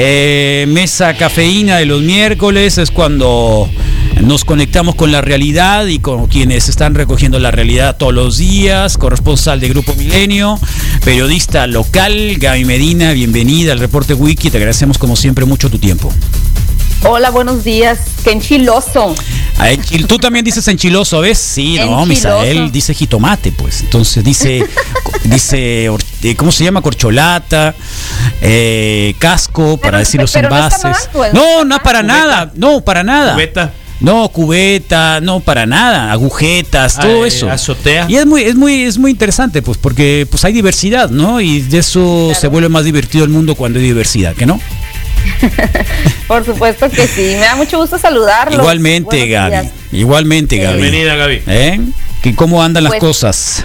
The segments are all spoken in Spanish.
Eh, mesa cafeína de los miércoles es cuando nos conectamos con la realidad y con quienes están recogiendo la realidad todos los días. Corresponsal de Grupo Milenio, periodista local, Gaby Medina, bienvenida al reporte Wiki. Te agradecemos como siempre mucho tu tiempo. Hola, buenos días. Qué enchiloso. Ah, tú también dices enchiloso, ¿ves? Sí, no, Misael dice jitomate, pues. Entonces dice, dice, eh, ¿cómo se llama? Corcholata, eh, casco, para decir los envases. Pues. No, no, para nada, no, para nada. Cubeta. No, cubeta, no para nada, agujetas, todo ah, eso. Azotea. Y es muy, es muy, es muy interesante, pues, porque pues hay diversidad, ¿no? Y de eso se vuelve más divertido el mundo cuando hay diversidad, ¿que no? Por supuesto que sí. Me da mucho gusto saludarlo. Igualmente, Gaby. Igualmente, Gaby. Bienvenida, Gaby. ¿Eh? ¿Cómo andan las pues, cosas?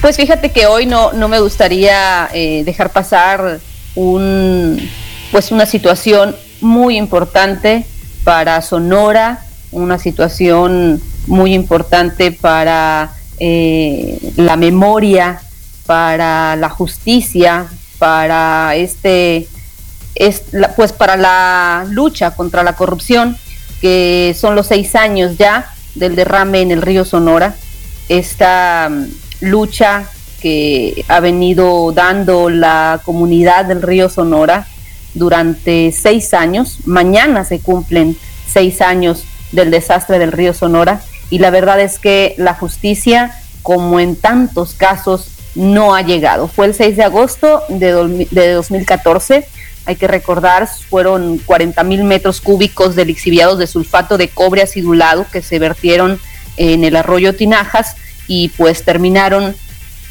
Pues fíjate que hoy no, no me gustaría eh, dejar pasar un, pues una situación muy importante para Sonora, una situación muy importante para eh, la memoria, para la justicia, para este es pues para la lucha contra la corrupción, que son los seis años ya del derrame en el río Sonora, esta mm, lucha que ha venido dando la comunidad del río Sonora durante seis años. Mañana se cumplen seis años del desastre del río Sonora y la verdad es que la justicia, como en tantos casos, no ha llegado. Fue el 6 de agosto de, de 2014 hay que recordar, fueron 40 mil metros cúbicos de lixiviados de sulfato de cobre acidulado que se vertieron en el arroyo Tinajas y pues terminaron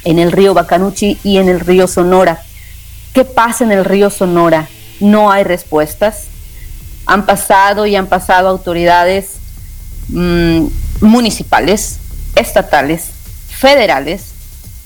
en el río Bacanuchi y en el río Sonora. ¿Qué pasa en el río Sonora? No hay respuestas. Han pasado y han pasado autoridades mm, municipales, estatales, federales,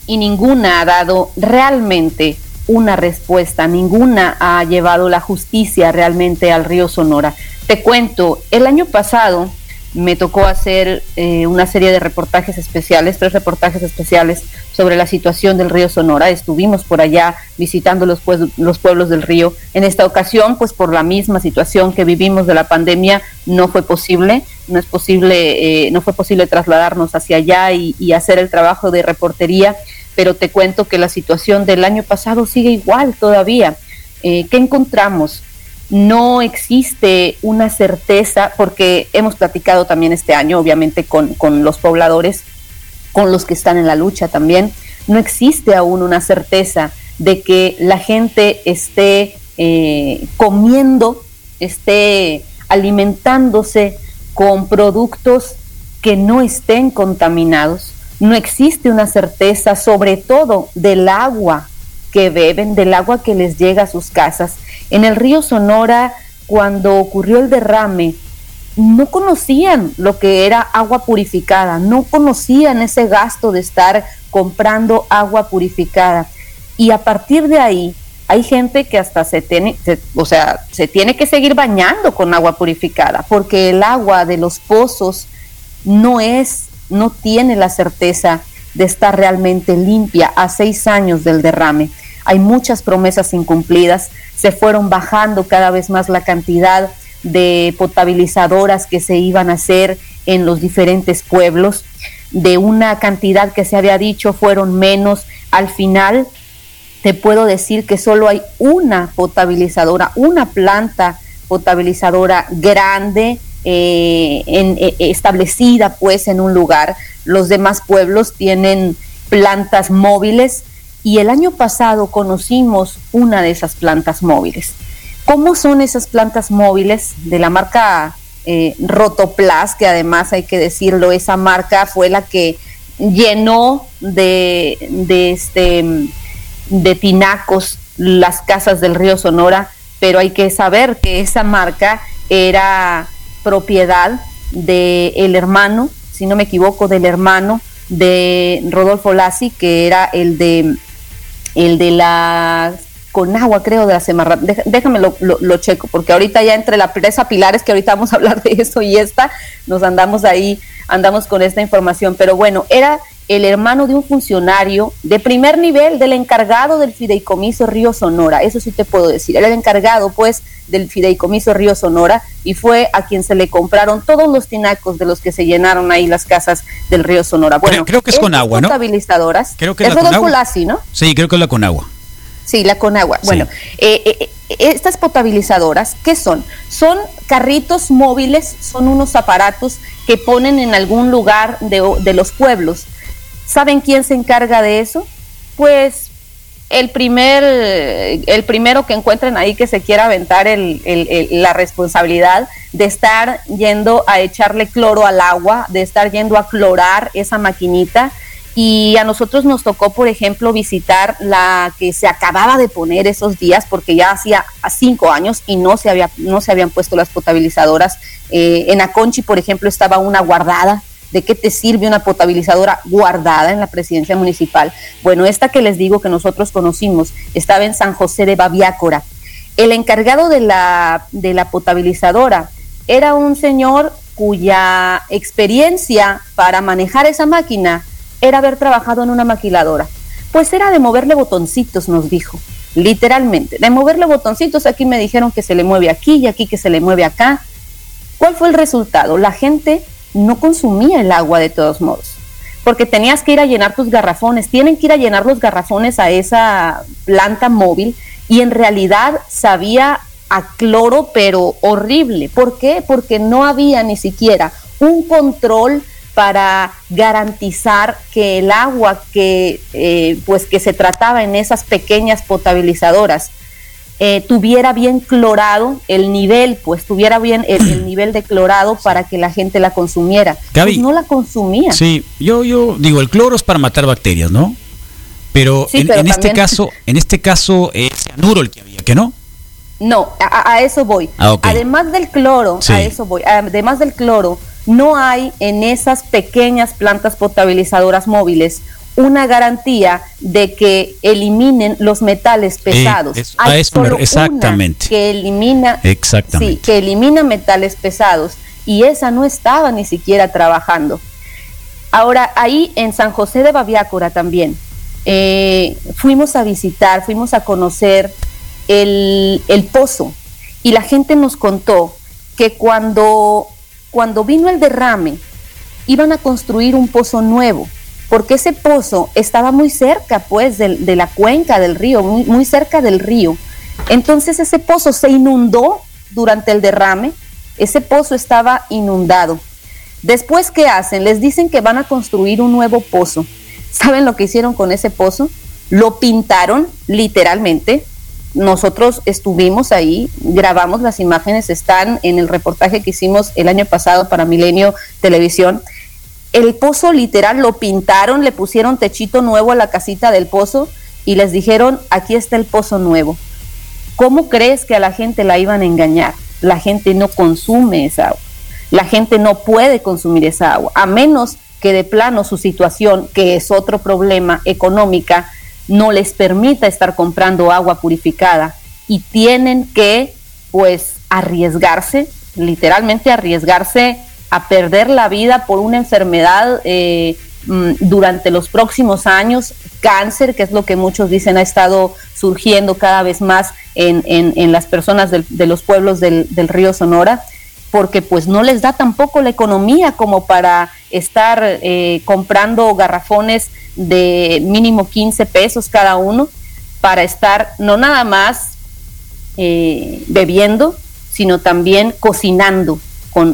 y ninguna ha dado realmente una respuesta, ninguna ha llevado la justicia realmente al río Sonora. Te cuento, el año pasado me tocó hacer eh, una serie de reportajes especiales, tres reportajes especiales sobre la situación del río Sonora. Estuvimos por allá visitando los, los pueblos del río. En esta ocasión, pues por la misma situación que vivimos de la pandemia, no fue posible, no es posible, eh, no fue posible trasladarnos hacia allá y, y hacer el trabajo de reportería pero te cuento que la situación del año pasado sigue igual todavía. Eh, ¿Qué encontramos? No existe una certeza, porque hemos platicado también este año, obviamente, con, los pobladores, con los que están en la lucha también. No existe aún una certeza de que la gente esté eh, comiendo, esté alimentándose con productos que no estén contaminados no existe una certeza, sobre todo del agua que beben, del agua que les llega a sus casas. En el río Sonora, cuando ocurrió el derrame, no conocían lo que era agua purificada, no conocían ese gasto de estar comprando agua purificada. Y a partir de ahí, hay gente que hasta se tiene, o sea, se tiene que seguir bañando con agua purificada, porque el agua de los pozos no es no tiene la certeza de estar realmente limpia a seis años del derrame. Hay muchas promesas incumplidas, se fueron bajando cada vez más la cantidad de potabilizadoras que se iban a hacer en los diferentes pueblos. De una cantidad que se había dicho fueron menos. Al final, te puedo decir que solo hay una potabilizadora, una planta potabilizadora grande eh, eh, establecida pues en un lugar. Los demás pueblos tienen plantas móviles y el año pasado conocimos una de esas plantas móviles. ¿Cómo son esas plantas móviles de la marca eh, Rotoplas, que además hay que decirlo, esa marca fue la que llenó de, de, este, de tinacos las casas del río Sonora, pero hay que saber que esa marca era propiedad del el hermano, si no me equivoco, del hermano de Rodolfo Lassi, que era el de el de la Conagua, creo, de la Semarra. Déjame lo, checo, porque ahorita ya entre la presa Pilares, que ahorita vamos a hablar de eso, y esta, nos andamos ahí, andamos con esta información. Pero bueno, era el hermano de un funcionario de primer nivel, del encargado del fideicomiso Río Sonora, eso sí te puedo decir, era el encargado pues del fideicomiso Río Sonora y fue a quien se le compraron todos los tinacos de los que se llenaron ahí las casas del Río Sonora. Bueno, creo, que es con agua, ¿no? Potabilizadoras. Creo que es la con ¿no? Sí, creo que es la con agua. Sí, la con agua. Bueno, eh, eh, eh, estas potabilizadoras, ¿qué son? Son carritos móviles, son unos aparatos que ponen en algún lugar de, de los pueblos ¿Saben quién se encarga de eso? Pues el primer, el primero que encuentren ahí que se quiera aventar la responsabilidad de estar yendo a echarle cloro al agua, de estar yendo a clorar esa maquinita. Y a nosotros nos tocó, por ejemplo, visitar la que se acababa de poner esos días, porque ya hacía cinco años y no se, había, no se habían puesto las potabilizadoras. Eh, en Aconchi, por ejemplo, estaba una guardada ¿De qué te sirve una potabilizadora guardada en la presidencia municipal? Bueno, esta que les digo que nosotros conocimos estaba en San José de Babiácora. El encargado de la, de la potabilizadora era un señor cuya experiencia para manejar esa máquina era haber trabajado en una maquiladora. Pues era de moverle botoncitos, nos dijo, literalmente, de moverle botoncitos. Aquí me dijeron que se le mueve aquí y aquí que se le mueve acá. ¿Cuál fue el resultado? La gente no consumía el agua de todos modos, porque tenías que ir a llenar tus garrafones, tienen que ir a llenar los garrafones a esa planta móvil y en realidad sabía a cloro, pero horrible. ¿Por qué? Porque no había ni siquiera un control para garantizar que el agua que eh, pues que se trataba en esas pequeñas potabilizadoras eh, tuviera bien clorado el nivel, pues tuviera bien el, nivel de clorado para que la gente la consumiera. Gaby, pues no la consumía. Sí, yo, yo digo, el cloro es para matar bacterias, ¿no? Pero, en, este caso, en este caso es cianuro el que había, ¿que no? No, a, eso voy. Ah, además del cloro, a eso voy. Además del cloro, no hay en esas pequeñas plantas potabilizadoras móviles una garantía de que eliminen los metales pesados. Hay solo exactamente. que elimina, exactamente. Sí, que elimina metales pesados y esa no estaba ni siquiera trabajando. Ahora, ahí en San José de Baviácora también, eh, fuimos a visitar, fuimos a conocer el, el, pozo y la gente nos contó que cuando, cuando vino el derrame, iban a construir un pozo nuevo porque ese pozo estaba muy cerca, pues, de, la cuenca del río, muy, muy cerca del río. Entonces ese pozo se inundó durante el derrame, ese pozo estaba inundado. Después, ¿qué hacen? Les dicen que van a construir un nuevo pozo. ¿Saben lo que hicieron con ese pozo? Lo pintaron literalmente. Nosotros estuvimos ahí, grabamos las imágenes, están en el reportaje que hicimos el año pasado para Milenio Televisión el pozo literal lo pintaron, le pusieron techito nuevo a la casita del pozo y les dijeron, aquí está el pozo nuevo. ¿Cómo crees que a la gente la iban a engañar? La gente no consume esa agua. La gente no puede consumir esa agua, a menos que de plano su situación, que es otro problema económica, no les permita estar comprando agua purificada y tienen que pues arriesgarse, literalmente arriesgarse a perder la vida por una enfermedad eh, mm, durante los próximos años, cáncer, que es lo que muchos dicen ha estado surgiendo cada vez más en, en, las personas de los pueblos del, río Sonora, porque pues no les da tampoco la economía como para estar eh, comprando garrafones de mínimo 15 pesos cada uno, para estar no nada más eh, bebiendo, sino también cocinando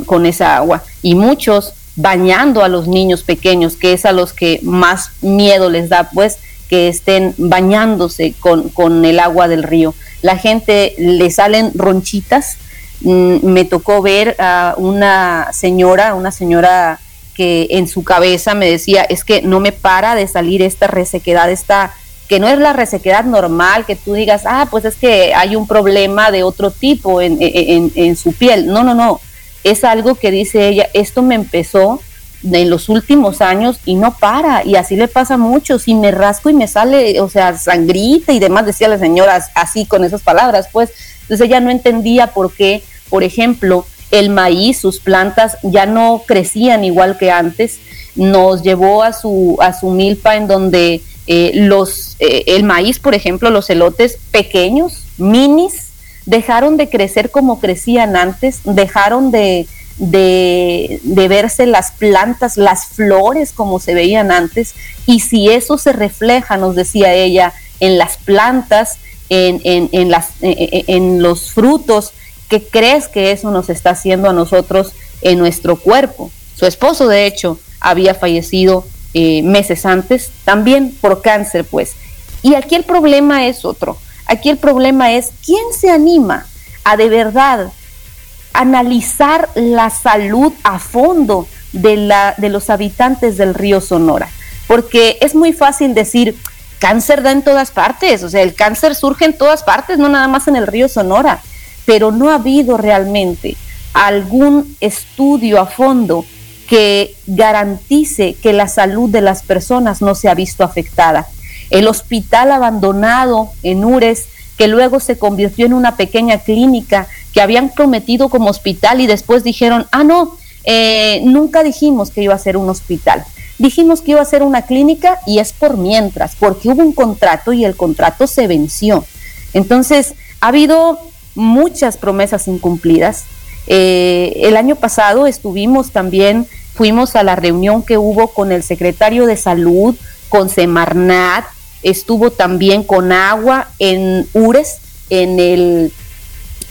con, esa agua. Y muchos bañando a los niños pequeños, que es a los que más miedo les da, pues, que estén bañándose con, con el agua del río. La gente le salen ronchitas. Mm, me tocó ver a una señora, una señora que en su cabeza me decía, es que no me para de salir esta resequedad, esta que no es la resequedad normal, que tú digas, ah, pues es que hay un problema de otro tipo en, en, en su piel. No, no, no es algo que dice ella, esto me empezó en los últimos años y no para, y así le pasa mucho, si me rasco y me sale, o sea, sangrita y demás, decía la señora así con esas palabras, pues, entonces ella no entendía por qué, por ejemplo, el maíz, sus plantas ya no crecían igual que antes, nos llevó a su, a su milpa en donde eh, los, eh, el maíz, por ejemplo, los elotes pequeños, minis, dejaron de crecer como crecían antes, dejaron de, de, verse las plantas, las flores como se veían antes, y si eso se refleja, nos decía ella, en las plantas, en, en, las, en los frutos, ¿qué crees que eso nos está haciendo a nosotros en nuestro cuerpo? Su esposo, de hecho, había fallecido eh, meses antes, también por cáncer, pues. Y aquí el problema es otro. Aquí el problema es quién se anima a de verdad analizar la salud a fondo de, la, de los habitantes del río Sonora. Porque es muy fácil decir, cáncer da en todas partes, o sea, el cáncer surge en todas partes, no nada más en el río Sonora, pero no ha habido realmente algún estudio a fondo que garantice que la salud de las personas no se ha visto afectada. El hospital abandonado en Ures, que luego se convirtió en una pequeña clínica que habían prometido como hospital y después dijeron, ah, no, eh, nunca dijimos que iba a ser un hospital. Dijimos que iba a ser una clínica y es por mientras, porque hubo un contrato y el contrato se venció. Entonces, ha habido muchas promesas incumplidas, eh, el año pasado estuvimos también, fuimos a la reunión que hubo con el secretario de Salud, con Semarnat, estuvo también con Agua en Ures, en el,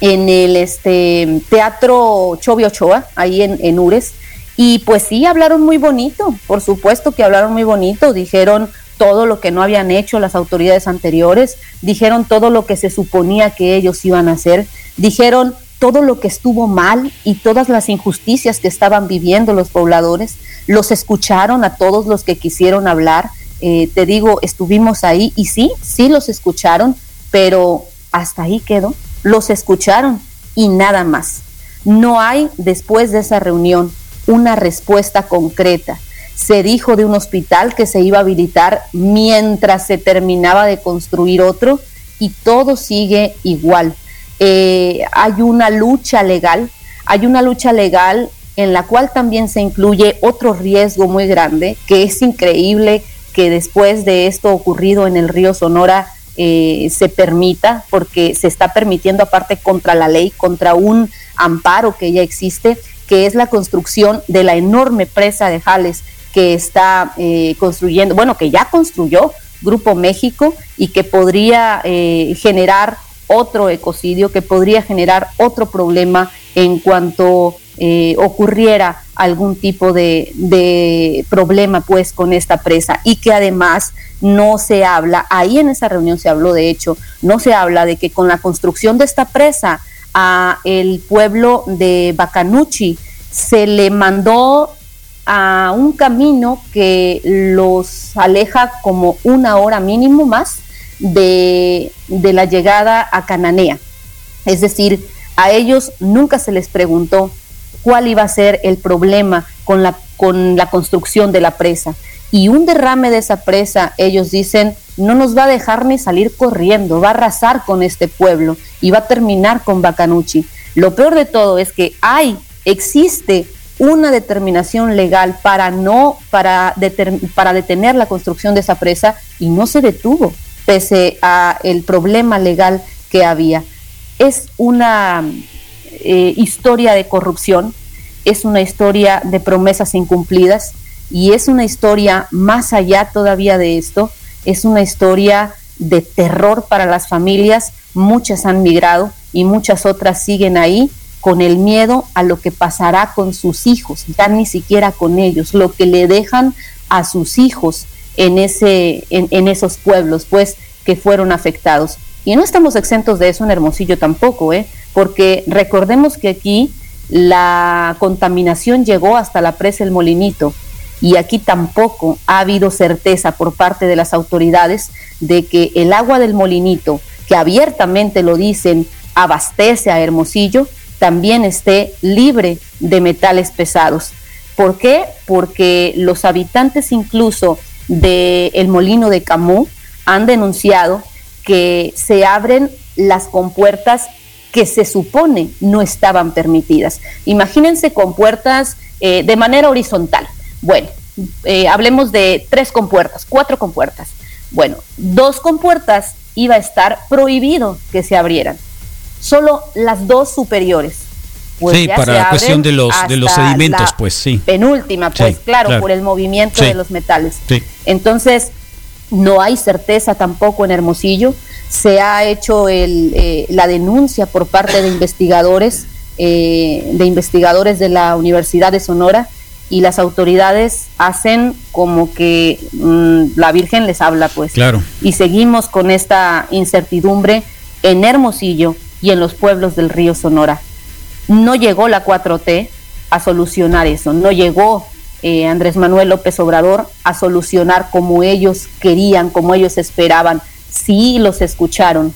en el este, Teatro Chovio Ochoa, ahí en, en Ures. Y pues sí, hablaron muy bonito, por supuesto que hablaron muy bonito, dijeron todo lo que no habían hecho las autoridades anteriores, dijeron todo lo que se suponía que ellos iban a hacer, dijeron todo lo que estuvo mal y todas las injusticias que estaban viviendo los pobladores. Los escucharon a todos los que quisieron hablar. Eh, te digo, estuvimos ahí y sí, sí los escucharon, pero hasta ahí quedó. Los escucharon y nada más. No hay después de esa reunión una respuesta concreta. Se dijo de un hospital que se iba a habilitar mientras se terminaba de construir otro y todo sigue igual eh, hay una lucha legal, hay una lucha legal en la cual también se incluye otro riesgo muy grande, que es increíble que después de esto ocurrido en el río Sonora eh, se permita, porque se está permitiendo aparte contra la ley, contra un amparo que ya existe, que es la construcción de la enorme presa de Jales que está eh, construyendo, bueno, que ya construyó Grupo México y que podría generar otro ecocidio que podría generar otro problema en cuanto eh, ocurriera algún tipo de, problema pues con esta presa y que además no se habla, ahí en esa reunión se habló de hecho, no se habla de que con la construcción de esta presa a el pueblo de Bacanuchi se le mandó a un camino que los aleja como una hora mínimo más de, la llegada a Cananea. Es decir, a ellos nunca se les preguntó cuál iba a ser el problema con la, con la construcción de la presa. Y un derrame de esa presa, ellos dicen, no nos va a dejar ni salir corriendo, va a arrasar con este pueblo y va a terminar con Bacanuchi. Lo peor de todo es que hay, existe una determinación legal para no, para, para detener la construcción de esa presa y no se detuvo pese a el problema legal que había. Es una eh, historia de corrupción, es una historia de promesas incumplidas y es una historia más allá todavía de esto, es una historia de terror para las familias, muchas han migrado y muchas otras siguen ahí con el miedo a lo que pasará con sus hijos, ya ni siquiera con ellos, lo que le dejan a sus hijos en, ese, en, esos pueblos, pues, que fueron afectados. Y no estamos exentos de eso en Hermosillo tampoco, ¿eh? Porque recordemos que aquí la contaminación llegó hasta la presa El Molinito y aquí tampoco ha habido certeza por parte de las autoridades de que el agua del Molinito, que abiertamente lo dicen, abastece a Hermosillo, también esté libre de metales pesados. ¿Por qué? Porque los habitantes incluso del el molino de Camus han denunciado que se abren las compuertas que se supone no estaban permitidas. Imagínense compuertas eh, de manera horizontal. Bueno, eh, hablemos de tres compuertas, cuatro compuertas. Bueno, dos compuertas iba a estar prohibido que se abrieran. Solo las dos superiores. Pues sí, para la cuestión de los, de los sedimentos, pues sí. Penúltima, pues claro, por el movimiento de los metales. Entonces, no hay certeza tampoco en Hermosillo. Se ha hecho el, eh, la denuncia por parte de investigadores, eh, de investigadores de la Universidad de Sonora, y las autoridades hacen como que mm, la Virgen les habla, pues. Claro. Y seguimos con esta incertidumbre en Hermosillo y en los pueblos del río Sonora. No llegó la 4T a solucionar eso, no llegó eh, Andrés Manuel López Obrador a solucionar como ellos querían, como ellos esperaban. Sí los escucharon,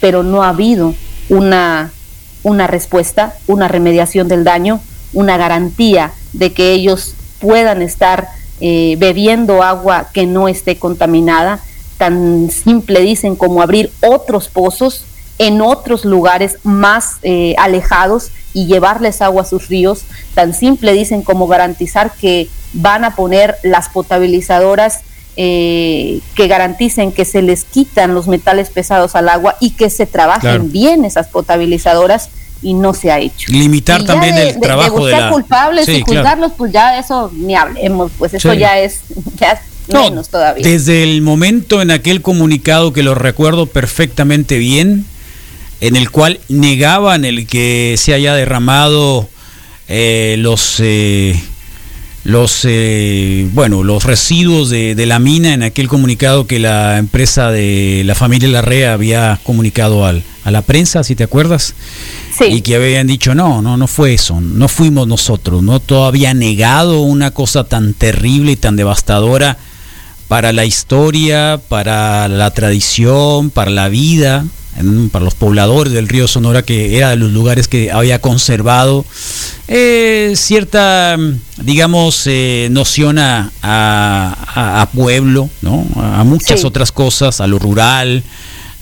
pero no ha habido una, una respuesta, una remediación del daño, una garantía de que ellos puedan estar eh, bebiendo agua que no esté contaminada. Tan simple dicen como abrir otros pozos en otros lugares más eh, alejados y llevarles agua a sus ríos. Tan simple dicen como garantizar que van a poner las potabilizadoras eh, que garanticen que se les quitan los metales pesados al agua y que se trabajen bien esas potabilizadoras y no se ha hecho. Limitar también el trabajo de, buscar culpables y juzgarlos, pues ya eso ni hablemos, pues eso ya es ya menos todavía. Desde el momento en aquel comunicado que lo recuerdo perfectamente bien, en el cual negaban el que se haya derramado eh, los eh, los eh, bueno los residuos de, de, la mina en aquel comunicado que la empresa de la familia Larrea había comunicado al, a la prensa si te acuerdas. Y que habían dicho, no, no, no fue eso, no fuimos nosotros, no todavía negado una cosa tan terrible y tan devastadora para la historia, para la tradición, para la vida, para los pobladores del río Sonora, que era de los lugares que había conservado eh, cierta, digamos, eh, noción a, a, pueblo, ¿no? a muchas otras cosas, a lo rural,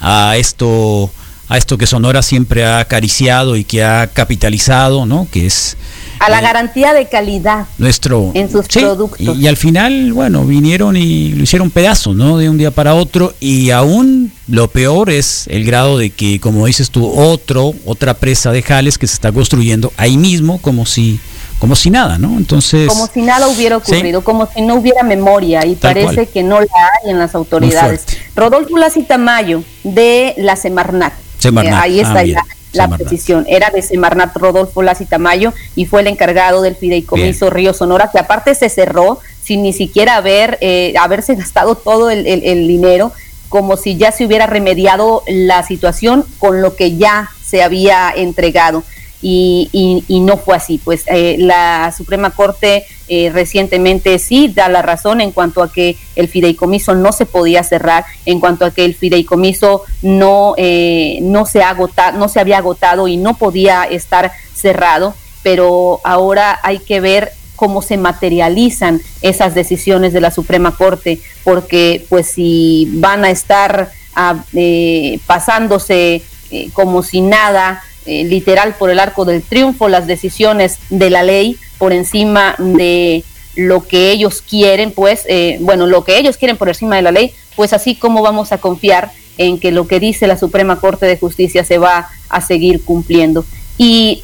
a esto a esto que Sonora siempre ha acariciado y que ha capitalizado, ¿no? Que es a la eh, garantía de calidad nuestro en sus productos. Y, al final, bueno, vinieron y lo hicieron pedazos, ¿no? De un día para otro y aún lo peor es el grado de que, como dices tú, otro otra presa de jales que se está construyendo ahí mismo, como si como si nada, ¿no? Entonces como si nada hubiera ocurrido, como si no hubiera memoria y parece que no la hay en las autoridades. Rodolfo Lacitamayo de la Semarnat eh, ahí está ah, la, precisión. Era de Semarnat Rodolfo Lacitamayo y fue el encargado del fideicomiso Río Sonora, que aparte se cerró sin ni siquiera haber eh, haberse gastado todo el, el dinero, como si ya se hubiera remediado la situación con lo que ya se había entregado y, y, no fue así. Pues eh, la Suprema Corte eh, recientemente sí da la razón en cuanto a que el fideicomiso no se podía cerrar, en cuanto a que el fideicomiso no, eh, no, se, agota, no se había agotado y no podía estar cerrado, pero ahora hay que ver cómo se materializan esas decisiones de la Suprema Corte, porque pues si van a estar ah, pasándose como si nada, eh, literal por el arco del triunfo las decisiones de la ley por encima de lo que ellos quieren, pues, eh, bueno, lo que ellos quieren por encima de la ley, pues así como vamos a confiar en que lo que dice la Suprema Corte de Justicia se va a seguir cumpliendo. Y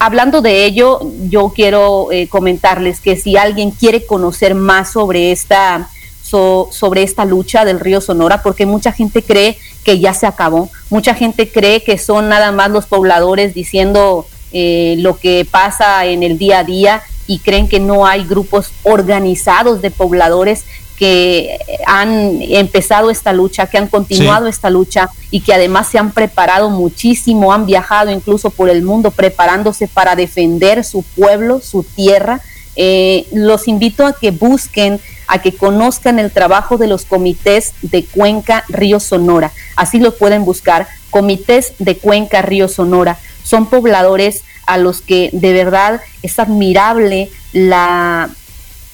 hablando de ello, yo quiero eh, comentarles que si alguien quiere conocer más sobre esta sobre esta lucha del río Sonora, porque mucha gente cree que ya se acabó, mucha gente cree que son nada más los pobladores diciendo eh, lo que pasa en el día a día y creen que no hay grupos organizados de pobladores que han empezado esta lucha, que han continuado esta lucha y que además se han preparado muchísimo, han viajado incluso por el mundo preparándose para defender su pueblo, su tierra. Eh, los invito a que busquen a que conozcan el trabajo de los comités de Cuenca Río Sonora. Así lo pueden buscar, comités de Cuenca Río Sonora. Son pobladores a los que de verdad es admirable la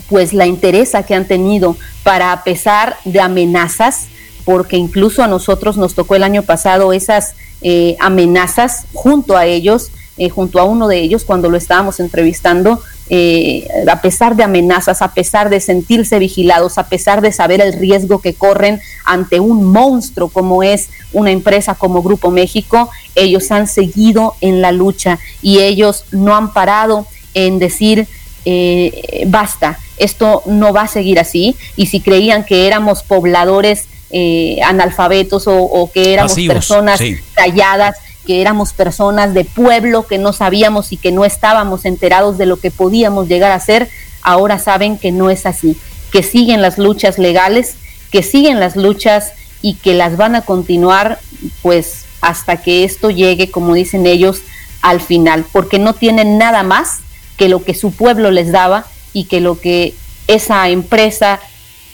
pues la interesa que han tenido para a pesar de amenazas, porque incluso a nosotros nos tocó el año pasado esas eh, amenazas junto a ellos, eh, junto a uno de ellos cuando lo estábamos entrevistando, eh, a pesar de amenazas, a pesar de sentirse vigilados, a pesar de saber el riesgo que corren ante un monstruo como es una empresa como Grupo México, ellos han seguido en la lucha y ellos no han parado en decir eh, basta, esto no va a seguir así. Y si creían que éramos pobladores eh, analfabetos o, que éramos personas calladas, que éramos personas de pueblo que no sabíamos y que no estábamos enterados de lo que podíamos llegar a ser, ahora saben que no es así, que siguen las luchas legales, que siguen las luchas y que las van a continuar pues hasta que esto llegue, como dicen ellos, al final, porque no tienen nada más que lo que su pueblo les daba y que lo que esa empresa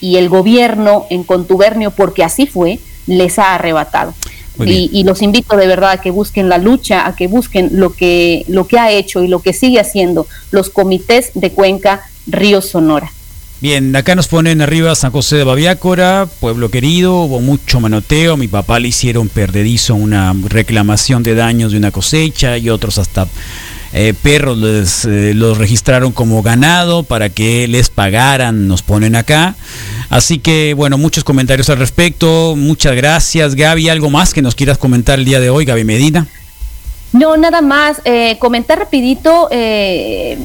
y el gobierno en contubernio, porque así fue, les ha arrebatado. Y, los invito de verdad a que busquen la lucha, a que busquen lo que, lo que ha hecho y lo que sigue haciendo los comités de Cuenca Río Sonora. Bien, acá nos ponen arriba San José de Baviácora, pueblo querido, hubo mucho manoteo, mi papá le hicieron perdedizo una reclamación de daños de una cosecha y otros hasta eh, perros eh, los registraron como ganado para que les pagaran, nos ponen acá. Así que, bueno, muchos comentarios al respecto. Muchas gracias, Gaby. ¿Algo más que nos quieras comentar el día de hoy, Gaby Medina? No, nada más. Eh, comentar rapidito, eh,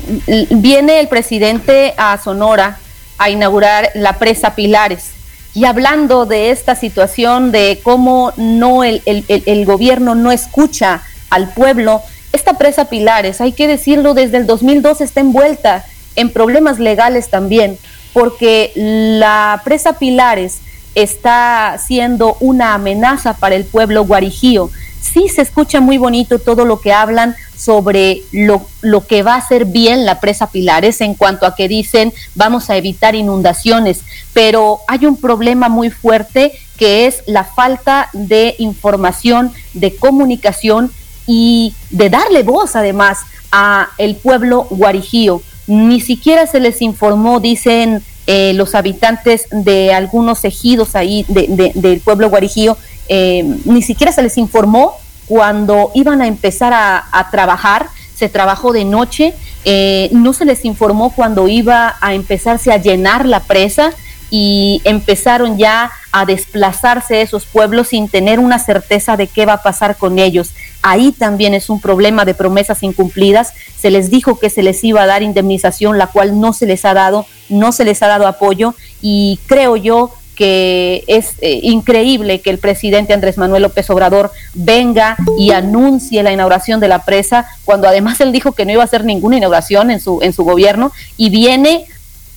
viene el presidente a Sonora a inaugurar la presa Pilares. Y hablando de esta situación, de cómo no el gobierno no escucha al pueblo, esta presa Pilares, hay que decirlo, desde el 2002 está envuelta en problemas legales también porque la presa Pilares está siendo una amenaza para el pueblo guarijío. Sí se escucha muy bonito todo lo que hablan sobre lo, lo, que va a hacer bien la presa Pilares en cuanto a que dicen vamos a evitar inundaciones, pero hay un problema muy fuerte que es la falta de información, de comunicación y de darle voz además a el pueblo guarijío ni siquiera se les informó, dicen eh, los habitantes de algunos ejidos ahí del pueblo guarijío, eh, ni siquiera se les informó cuando iban a empezar a, trabajar, se trabajó de noche, eh, no se les informó cuando iba a empezarse a llenar la presa y empezaron ya a desplazarse esos pueblos sin tener una certeza de qué va a pasar con ellos. Ahí también es un problema de promesas incumplidas. Se les dijo que se les iba a dar indemnización, la cual no se les ha dado, no se les ha dado apoyo y creo yo que es eh, increíble que el presidente Andrés Manuel López Obrador venga y anuncie la inauguración de la presa, cuando además él dijo que no iba a hacer ninguna inauguración en su, en su gobierno, y viene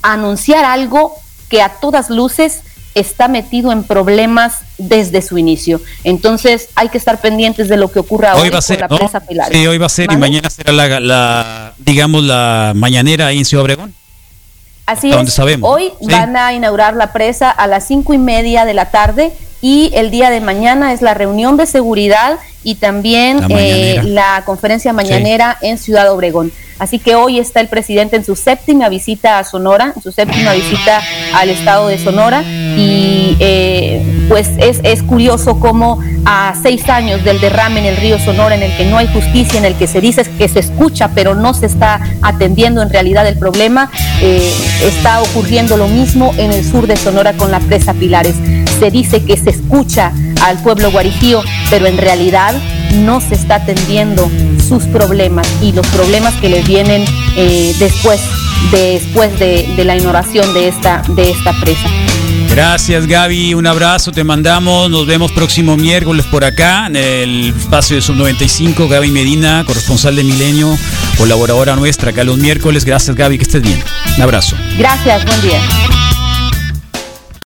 a anunciar algo que a todas luces está metido en problemas desde su inicio. Entonces hay que estar pendientes de lo que ocurra hoy, va a ser, la presa Pilares. Sí, hoy va a ser y mañana será la, digamos, la mañanera ahí en Ciudad Obregón. Así es. Hoy van a inaugurar la presa a las cinco y media de la tarde y el día de mañana es la reunión de seguridad y también la, eh, conferencia mañanera en Ciudad Obregón. Así que hoy está el presidente en su séptima visita a Sonora, en su séptima visita al estado de Sonora y eh, pues es, es curioso cómo a seis años del derrame en el río Sonora, en el que no hay justicia, en el que se dice que se escucha, pero no se está atendiendo en realidad el problema, eh, está ocurriendo lo mismo en el sur de Sonora con la presa Pilares. Se dice que se escucha al pueblo guarijío, pero en realidad no se está atendiendo sus problemas y los problemas que les vienen eh, después, después de, de, la ignoración de esta, de esta presa. Gracias Gaby, un abrazo, te mandamos, nos vemos próximo miércoles por acá en el espacio de Sub 95, Gaby Medina, corresponsal de Milenio, colaboradora nuestra acá los miércoles. Gracias Gaby, que estés bien. Un abrazo. Gracias, buen día.